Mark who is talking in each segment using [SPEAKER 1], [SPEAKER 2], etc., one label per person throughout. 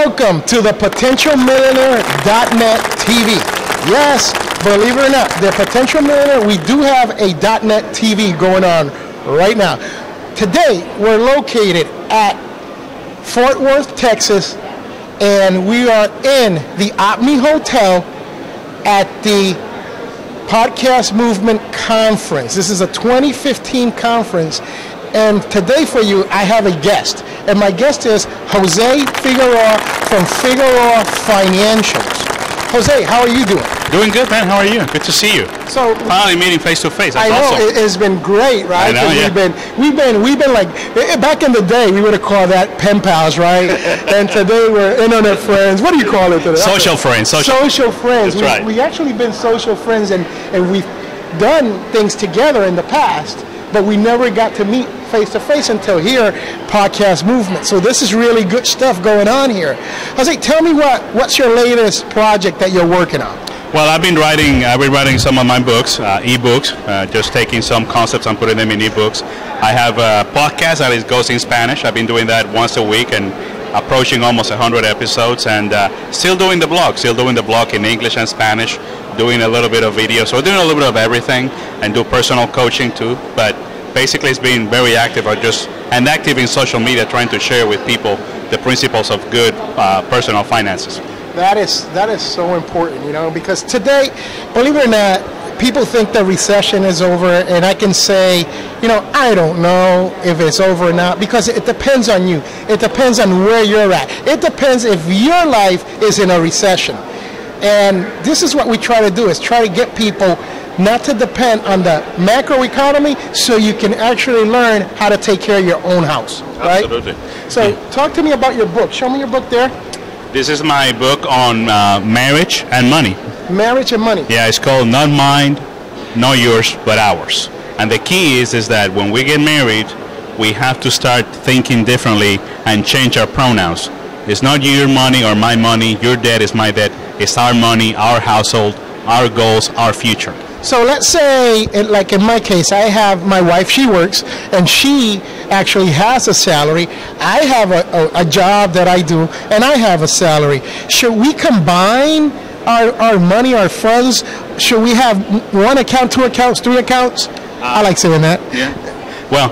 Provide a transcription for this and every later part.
[SPEAKER 1] Welcome to the PotentialMillionaire.net TV. Yes, believe it or not, the Potential Millionaire, we do have a .net TV going on right now. Today, we're located at Fort Worth, Texas, and we are in the Opry Hotel at the Podcast Movement Conference. This is a 2015 conference, and today for you, I have a guest. And my guest is Jose Figueroa from Figueroa Financials. Jose, how are you doing?
[SPEAKER 2] Doing good, man. How are you? Good to see you.
[SPEAKER 1] So
[SPEAKER 2] Finally meeting face to face.
[SPEAKER 1] I know
[SPEAKER 2] awesome.
[SPEAKER 1] it, has been great, right?
[SPEAKER 2] I know, yeah.
[SPEAKER 1] We've been, we've been, we've been like eh, back in the day. We would have called that pen pals, right? and today we're internet friends. What do you call it today?
[SPEAKER 2] Social friends. Social.
[SPEAKER 1] social friends.
[SPEAKER 2] That's
[SPEAKER 1] we,
[SPEAKER 2] right.
[SPEAKER 1] we actually been social friends, and and we've done things together in the past, but we never got to meet face to face until here, podcast movement. So this is really good stuff going on here. Jose, tell me what what's your latest project that you're working on?
[SPEAKER 2] Well, I've been writing. I've been writing some of my books, uh, e-books. Uh, just taking some concepts and putting them in e-books. I have a podcast that is goes in Spanish. I've been doing that once a week and approaching almost 100 episodes, and uh, still doing the blog. Still doing the blog in English and Spanish. Doing a little bit of video. So doing a little bit of everything, and do personal coaching too. But basically, it's been very active. or just and active in social media, trying to share with people the principles of good uh, personal finances.
[SPEAKER 1] That is that is so important, you know, because today, believe it or not, people think the recession is over, and I can say, you know, I don't know if it's over or not because it depends on you. It depends on where you're at. It depends if your life is in a recession, and this is what we try to do: is try to get people not to depend on the macroeconomy, so you can actually learn how to take care of your own house, right?
[SPEAKER 2] Absolutely.
[SPEAKER 1] So, talk to me about your book. Show me your book there.
[SPEAKER 2] This is my book on uh, marriage and money.
[SPEAKER 1] Marriage and money.
[SPEAKER 2] Yeah, it's called Not Mine, Not Yours, But Ours. And the key is is that when we get married, we have to start thinking differently and change our pronouns. It's not your money or my money. Your debt is my debt. It's our money, our household, our goals, our future.
[SPEAKER 1] So let's say, it- like in my case, I have my wife, she works, and she actually has a salary. I have a, a, a job that I do, and I have a salary. Should we combine our, our money, our funds? Should we have one account, two accounts, three accounts? I uh, like saying that.
[SPEAKER 2] Yeah. Well,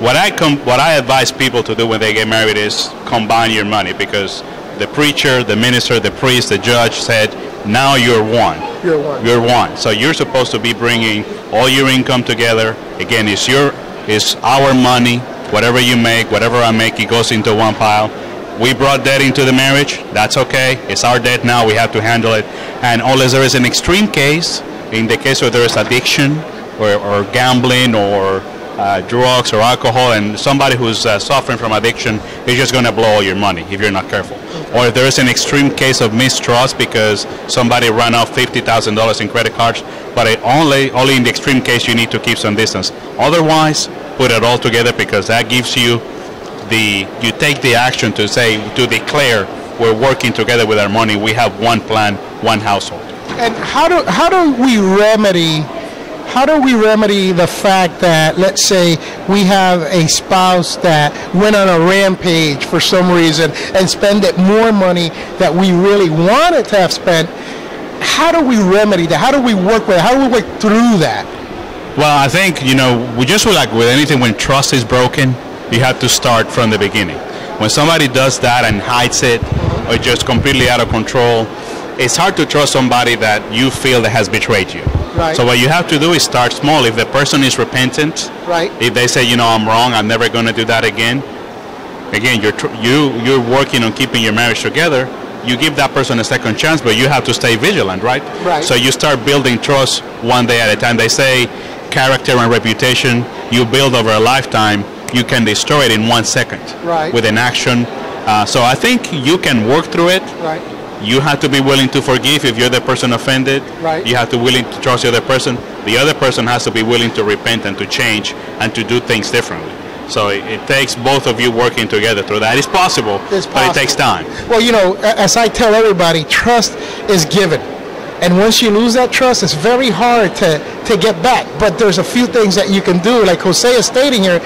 [SPEAKER 2] what I com- what I advise people to do when they get married is combine your money because the preacher, the minister, the priest, the judge said, now you're one.
[SPEAKER 1] You're one.
[SPEAKER 2] You're one. So you're supposed to be bringing all your income together. Again, it's your, it's our money. Whatever you make, whatever I make, it goes into one pile. We brought debt into the marriage. That's okay. It's our debt now. We have to handle it. And unless there is an extreme case, in the case where there is addiction or, or gambling or uh, drugs or alcohol, and somebody who's uh, suffering from addiction is just going to blow all your money if you're not careful. Or if there is an extreme case of mistrust because somebody ran off $50,000 in credit cards, but it only only in the extreme case you need to keep some distance. Otherwise, put it all together because that gives you the you take the action to say to declare we're working together with our money. We have one plan, one household.
[SPEAKER 1] And how do how do we remedy how do we remedy the fact that let's say we have a spouse that went on a rampage for some reason and spent more money that we really wanted to have spent? How do we remedy that? How do we work with it? How do we work through that?
[SPEAKER 2] Well, I think you know we just like with anything when trust is broken, you have to start from the beginning. When somebody does that and hides it, or just completely out of control, it's hard to trust somebody that you feel that has betrayed you.
[SPEAKER 1] Right.
[SPEAKER 2] So what you have to do is start small. If the person is repentant,
[SPEAKER 1] Right.
[SPEAKER 2] if they say, you know, I'm wrong, I'm never going to do that again. Again, you're tr- you you're working on keeping your marriage together. You give that person a second chance, but you have to stay vigilant, right?
[SPEAKER 1] Right.
[SPEAKER 2] So you start building trust one day at a time. They say character and reputation you build over a lifetime. You can destroy it in one second
[SPEAKER 1] Right.
[SPEAKER 2] with an action. Uh, so I think you can work through it.
[SPEAKER 1] Right.
[SPEAKER 2] You have to be willing to forgive if you're the person offended.
[SPEAKER 1] Right.
[SPEAKER 2] You have to willing to trust the other person. The other person has to be willing to repent and to change and to do things differently. So it, it takes both of you working together through that. It's possible,
[SPEAKER 1] It's
[SPEAKER 2] but it takes time.
[SPEAKER 1] Well, you know, as I tell everybody, trust is given. And once you lose that trust, it's very hard to, to get back. But there's a few things that you can do, like Jose is stating here.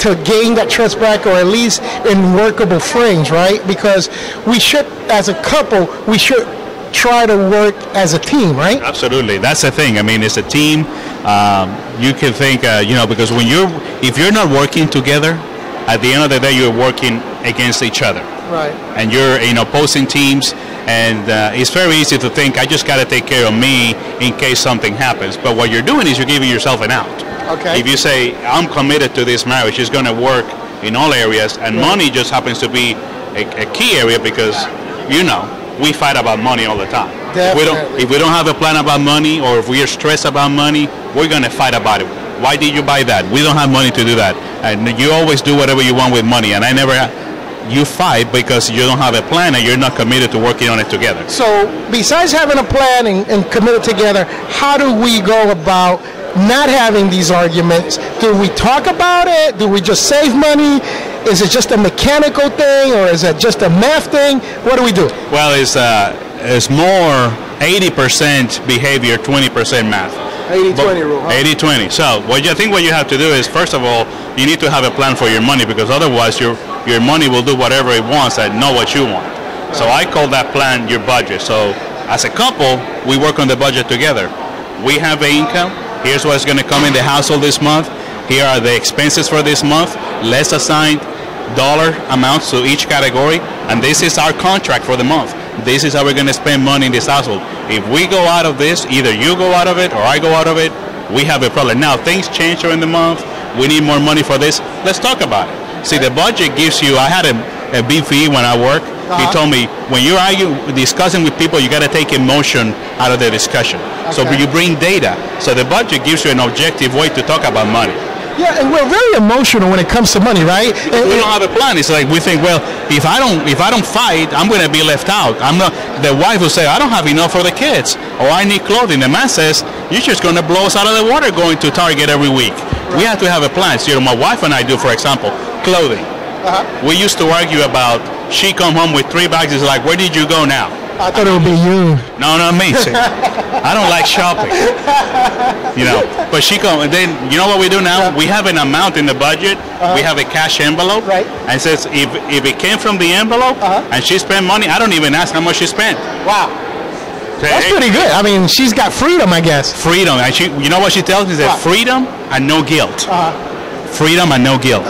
[SPEAKER 1] To gain that trust back, or at least in workable frames, right? Because we should, as a couple, we should try to work as a team, right?
[SPEAKER 2] Absolutely, that's the thing. I mean, it's a team. Um, you can think, uh, you know, because when you're, if you're not working together, at the end of the day, you're working against each other.
[SPEAKER 1] Right.
[SPEAKER 2] And you're in opposing teams, and uh, it's very easy to think, I just got to take care of me in case something happens. But what you're doing is you're giving yourself an out.
[SPEAKER 1] Okay.
[SPEAKER 2] If you say, I'm committed to this marriage, it's going to work in all areas, and
[SPEAKER 1] Right.
[SPEAKER 2] money just happens to be a, a key area because, you know, we fight about money all the time. If we, don't, if we don't have a plan about money, or if we are stressed about money, we're going to fight about it. Why did you buy that? We don't have money to do that. And you always do whatever you want with money, and I never. You fight because you don't have a plan and you're not committed to working on it together.
[SPEAKER 1] So, besides having a plan and, and committed together, how do we go about not having these arguments? Do we talk about it? Do we just save money? Is it just a mechanical thing, or is it just a math thing? What do we do?
[SPEAKER 2] Well, it's uh, it's more 80% behavior, 20% math.
[SPEAKER 1] 80-20 rule, huh?
[SPEAKER 2] 80-20. So what you, I think what you have to do is first of all you need to have a plan for your money because otherwise your your money will do whatever it wants and know what you want. So I call that plan your budget. So as a couple, we work on the budget together. We have an income. Here's what's going to come in the household this month. Here are the expenses for this month. Let's assign dollar amounts to each category, and this is our contract for the month. This is how we're going to spend money in this household. If we go out of this, either you go out of it or I go out of it, we have a problem. Now things change during the month. We need more money for this. Let's talk about it. See, the budget gives you. I had a, a BFE when I work. He
[SPEAKER 1] Uh-huh.
[SPEAKER 2] told me when you're arguing, discussing with people, you got to take emotion out of the discussion. So you bring data. So the budget gives you an objective way to talk about money.
[SPEAKER 1] Yeah, and we're very emotional when it comes to money, right? And-
[SPEAKER 2] we don't have a plan. It's like we think, well, if I don't if I don't fight, I'm going to be left out. I'm not. The wife will say, I don't have enough for the kids, or I need clothing. The man says, you're just going to blow us out of the water going to Target every week. We have to have a plan. So, you know, my wife and I do, for example, clothing.
[SPEAKER 1] Uh-huh.
[SPEAKER 2] We used to argue about she come home with three bags. It's like, where did you go now?
[SPEAKER 1] I thought it would be you.
[SPEAKER 2] No, not me. See, I don't like shopping. You know, but she come and then you know what we do now?
[SPEAKER 1] Yeah.
[SPEAKER 2] We have an amount in the budget. We have a cash envelope.
[SPEAKER 1] Right.
[SPEAKER 2] And it says if if it came from the envelope
[SPEAKER 1] Uh-huh.
[SPEAKER 2] and she spent money, I don't even ask how much she spent.
[SPEAKER 1] Wow. That's
[SPEAKER 2] "Hey,
[SPEAKER 1] pretty good. I mean, she's got freedom, I guess.
[SPEAKER 2] Freedom. And she, you know what she tells me? Said
[SPEAKER 1] What?
[SPEAKER 2] freedom and no guilt.
[SPEAKER 1] Uh-huh.
[SPEAKER 2] Freedom and no guilt.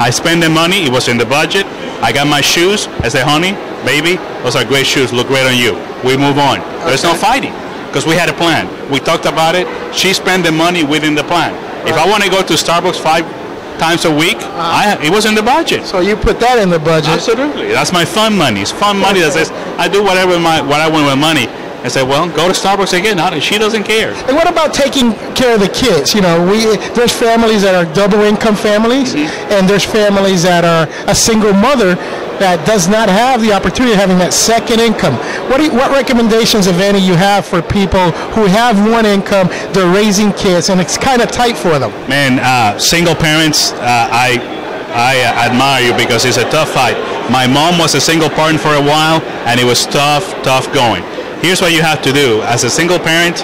[SPEAKER 2] I spend the money. It was in the budget. I got my shoes. I said, honey, baby, those are great shoes. Look great on you. We move on. There's no fighting because we had a plan. We talked about it. She spent the money within the plan. If I want to go to Starbucks five times a week, uh-huh. I, it was in the budget.
[SPEAKER 1] So you put that in the budget.
[SPEAKER 2] Absolutely. That's my fun money. It's fun money that says I do whatever my what I want with money. I say, well, go to Starbucks again. Not, she doesn't care.
[SPEAKER 1] And what about taking care of the kids? You know, we there's families that are double income families, and there's families that are a single mother that does not have the opportunity of having that second income. What do you, what recommendations, if any, you have for people who have one income, they're raising kids, and it's kind of tight for them?
[SPEAKER 2] Man, uh, single parents, uh, I I uh, admire you because it's a tough fight. My mom was a single parent for a while, and it was tough, tough going. Here's what you have to do as a single parent.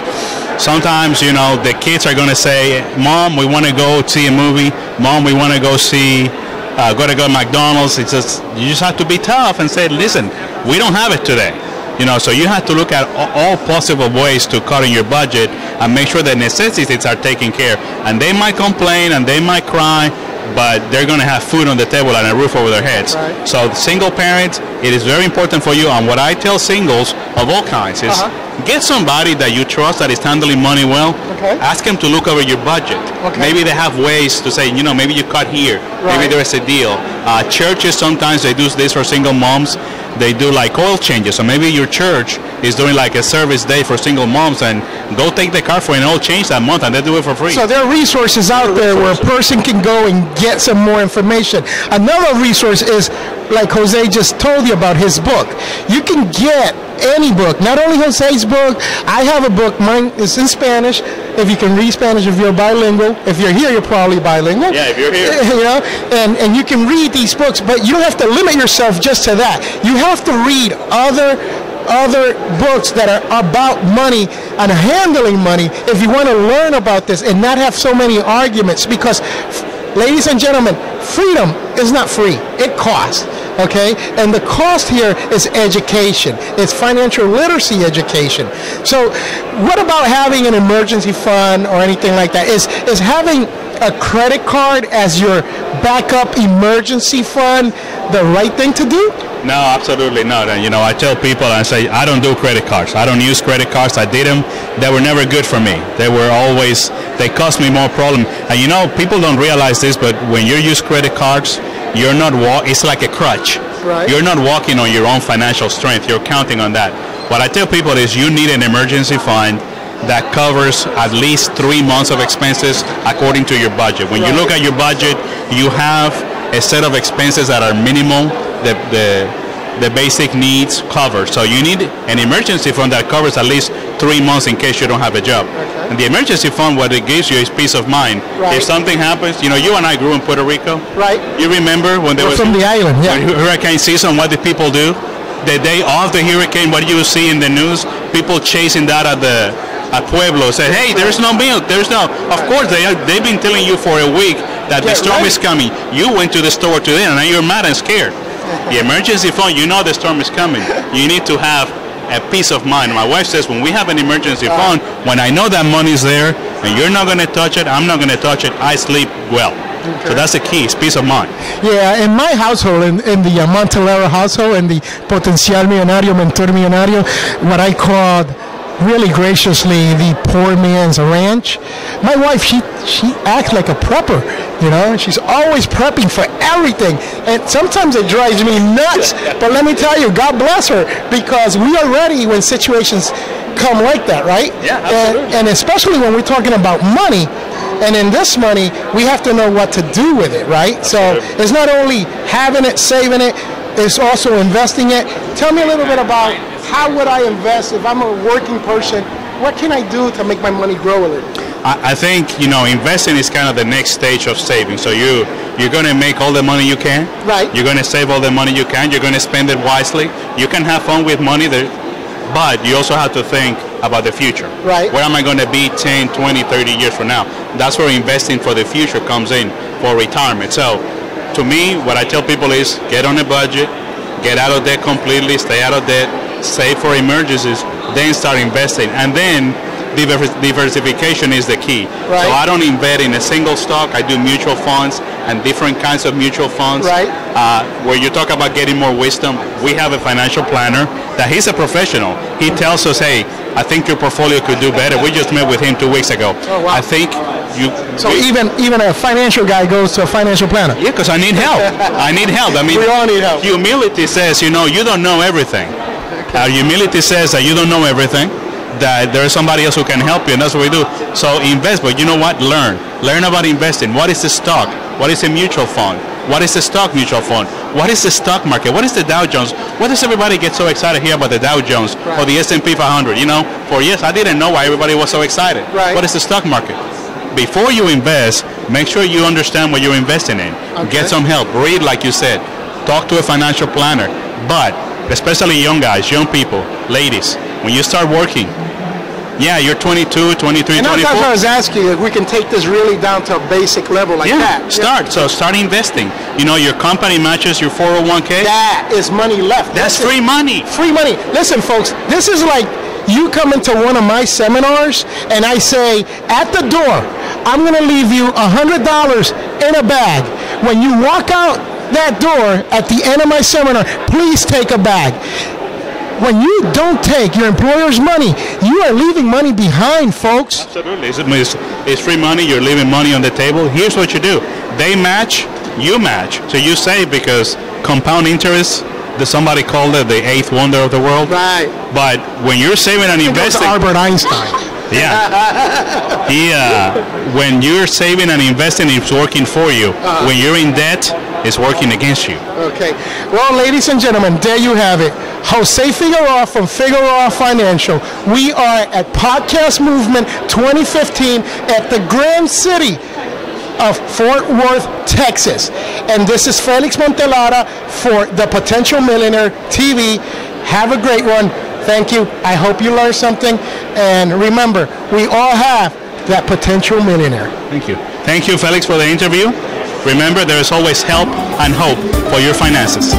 [SPEAKER 2] Sometimes you know the kids are going to say, "Mom, we want to go see a movie. Mom, we want to go see." Uh, go to go to McDonald's. It's just you just have to be tough and say, "Listen, we don't have it today." You know, so you have to look at all possible ways to cut in your budget and make sure the necessities are taken care. And they might complain and they might cry, but they're going to have food on the table and a roof over their heads.
[SPEAKER 1] Right.
[SPEAKER 2] So, single parents, it is very important for you. And what I tell singles of all kinds is
[SPEAKER 1] Uh-huh.
[SPEAKER 2] get somebody that you trust that is handling money well.
[SPEAKER 1] Okay.
[SPEAKER 2] Ask them to look over your budget.
[SPEAKER 1] Okay.
[SPEAKER 2] Maybe they have ways to say, you know, maybe you cut here.
[SPEAKER 1] Right.
[SPEAKER 2] Maybe there is a deal. Uh, churches sometimes they do this for single moms. They do like oil changes. So maybe your church is doing like a service day for single moms, and go take the car for an oil change that month, and they do it for free.
[SPEAKER 1] So there are resources out there where a person can go and get some more information. Another resource is, like Jose just told you about his book. You can get any book, not only Jose's book. I have a book. Mine is in Spanish. If you can read Spanish, if you're bilingual. If you're here, you're probably bilingual.
[SPEAKER 2] Yeah, if you're here.
[SPEAKER 1] you know, and and you can read these books, but you don't have to limit yourself just to that. You have to read other other books that are about money and handling money if you want to learn about this and not have so many arguments because ladies and gentlemen freedom is not free. It costs. Okay, and the cost here is education. It's financial literacy education. So, what about having an emergency fund or anything like that? Is is having a credit card as your backup emergency fund the right thing to do?
[SPEAKER 2] No, absolutely not. And you know, I tell people, I say, I don't do credit cards. I don't use credit cards. I did them. They were never good for me. They were always, they cost me more problem. And you know, people don't realize this, but when you use credit cards, you're not walk. It's like a crutch.
[SPEAKER 1] Right.
[SPEAKER 2] You're not walking on your own financial strength. You're counting on that. What I tell people is, you need an emergency fund that covers at least three months of expenses according to your budget. When you look at your budget, you have a set of expenses that are minimal, the, the, the basic needs covered. So you need an emergency fund that covers at least three months in case you don't have a job.
[SPEAKER 1] Okay.
[SPEAKER 2] And the emergency fund, what it gives you is peace of mind.
[SPEAKER 1] Right.
[SPEAKER 2] If something happens, you know, you and I grew in Puerto Rico.
[SPEAKER 1] Right.
[SPEAKER 2] You remember when there
[SPEAKER 1] We're
[SPEAKER 2] was
[SPEAKER 1] from the island, yeah.
[SPEAKER 2] Hurricane season, what did people do? The day of the hurricane, what do you see in the news, people chasing that at the at Pueblo said, "Hey, there's no milk. There's no." Of course, they are, they've been telling you for a week that the storm
[SPEAKER 1] ready.
[SPEAKER 2] is coming. You went to the store today, and now you're mad and scared. The emergency fund, you know the storm is coming. You need to have a peace of mind. My wife says, when we have an emergency fund, when I know that money's there and you're not going to touch it, I'm not going to touch it. I sleep well. So that's the key. It's peace of mind.
[SPEAKER 1] Yeah, in my household, in, in the Montelara household, in the Potencial Millonario, Mentor Millonario, what I called really graciously the poor man's ranch. My wife, she she acts like a prepper, you know. She's always prepping for everything, and sometimes it drives me nuts. But let me tell you, God bless her because we are ready when situations come like that, right?
[SPEAKER 2] Yeah,
[SPEAKER 1] And,
[SPEAKER 2] absolutely.
[SPEAKER 1] and especially when we're talking about money. And in this money, we have to know what to do with it, right? So it's not only having it, saving it, it's also investing it. Tell me a little bit about how would I invest if I'm a working person? What can I do to make my money grow a little?
[SPEAKER 2] I, I think you know investing is kind of the next stage of saving. So you you're going to make all the money you can.
[SPEAKER 1] Right.
[SPEAKER 2] You're going to save all the money you can. You're going to spend it wisely. You can have fun with money there, but you also have to think about the future.
[SPEAKER 1] Right.
[SPEAKER 2] Where am I going to be 10, 20, 30 years from now? That's where investing for the future comes in for retirement. So to me, what I tell people is get on a budget, get out of debt completely, stay out of debt, save for emergencies, then start investing. And then diversification is the key.
[SPEAKER 1] Right.
[SPEAKER 2] So I don't invest in a single stock. I do mutual funds and different kinds of mutual funds.
[SPEAKER 1] Right.
[SPEAKER 2] Uh, where you talk about getting more wisdom, we have a financial planner that he's a professional. He tells us, hey, I think your portfolio could do better. We just met with him two weeks ago.
[SPEAKER 1] Oh, wow.
[SPEAKER 2] I think you.
[SPEAKER 1] So
[SPEAKER 2] we-
[SPEAKER 1] even even a financial guy goes to a financial planner.
[SPEAKER 2] yeah, because I need help. I need help. I mean,
[SPEAKER 1] We all need help.
[SPEAKER 2] Humility says, you know, you don't know everything. Uh, humility says that you don't know everything. That there is somebody else who can help you, and that's what we do. So invest, but you know what? Learn. Learn about investing. What is the stock? What is a mutual fund? What is the stock mutual fund? What is the stock market? What is the Dow Jones? Why does everybody get so excited here about the Dow Jones or the S&P 500? You know, for years I didn't know why everybody was so excited.
[SPEAKER 1] Right.
[SPEAKER 2] What is the stock market? Before you invest, make sure you understand what you're investing in.
[SPEAKER 1] Okay.
[SPEAKER 2] Get some help. Read, like you said. Talk to a financial planner. But especially young guys, young people, ladies, when you start working, yeah, you're 22, 23,
[SPEAKER 1] And that's
[SPEAKER 2] 24.
[SPEAKER 1] what I was asking if we can take this really down to a basic level like
[SPEAKER 2] yeah,
[SPEAKER 1] that.
[SPEAKER 2] start. So start investing. You know, your company matches your 401k.
[SPEAKER 1] That is money left.
[SPEAKER 2] That's
[SPEAKER 1] it.
[SPEAKER 2] free money.
[SPEAKER 1] free money. Listen, folks, this is like you come into one of my seminars and I say, at the door, I'm going to leave you a $100 in a bag. When you walk out that door at the end of my seminar, please take a bag. When you don't take your employer's money, you are leaving money behind, folks.
[SPEAKER 2] Absolutely. It's, it's, it's free money. You're leaving money on the table. Here's what you do. They match, you match. So you save because compound interest, the, somebody called it the eighth wonder of the world.
[SPEAKER 1] Right.
[SPEAKER 2] But when you're saving and
[SPEAKER 1] Goes to
[SPEAKER 2] investing,
[SPEAKER 1] Albert Einstein.
[SPEAKER 2] yeah, he, uh, when you're saving and investing, it's working for you. When you're in debt, it's working against you.
[SPEAKER 1] Okay. Well, ladies and gentlemen, there you have it. Jose Figueroa from Figueroa Financial. We are at Podcast Movement 2015 at the Grand City of Fort Worth, Texas. And this is Felix Montelara for the Potential Millionaire TV. Have a great one. Thank you. I hope you learned something. And remember, we all have that potential millionaire.
[SPEAKER 2] Thank you. Thank you, Felix, for the interview. Remember, there is always help and hope for your finances.